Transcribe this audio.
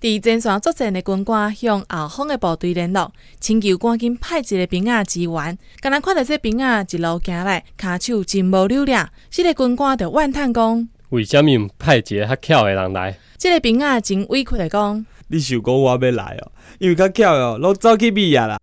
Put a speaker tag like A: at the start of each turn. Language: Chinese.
A: 伫前线作战的军官向后方的部队联络，请求赶紧派一个兵啊支援。刚才看到这兵啊一路行来，骹手真无溜俩，这个军官就怨叹讲：
B: 为什么唔派一个较巧的人来？
A: 这个兵啊真委屈的讲：
C: 你想讲我要来哦，因为较巧哦，拢走去米亚啦。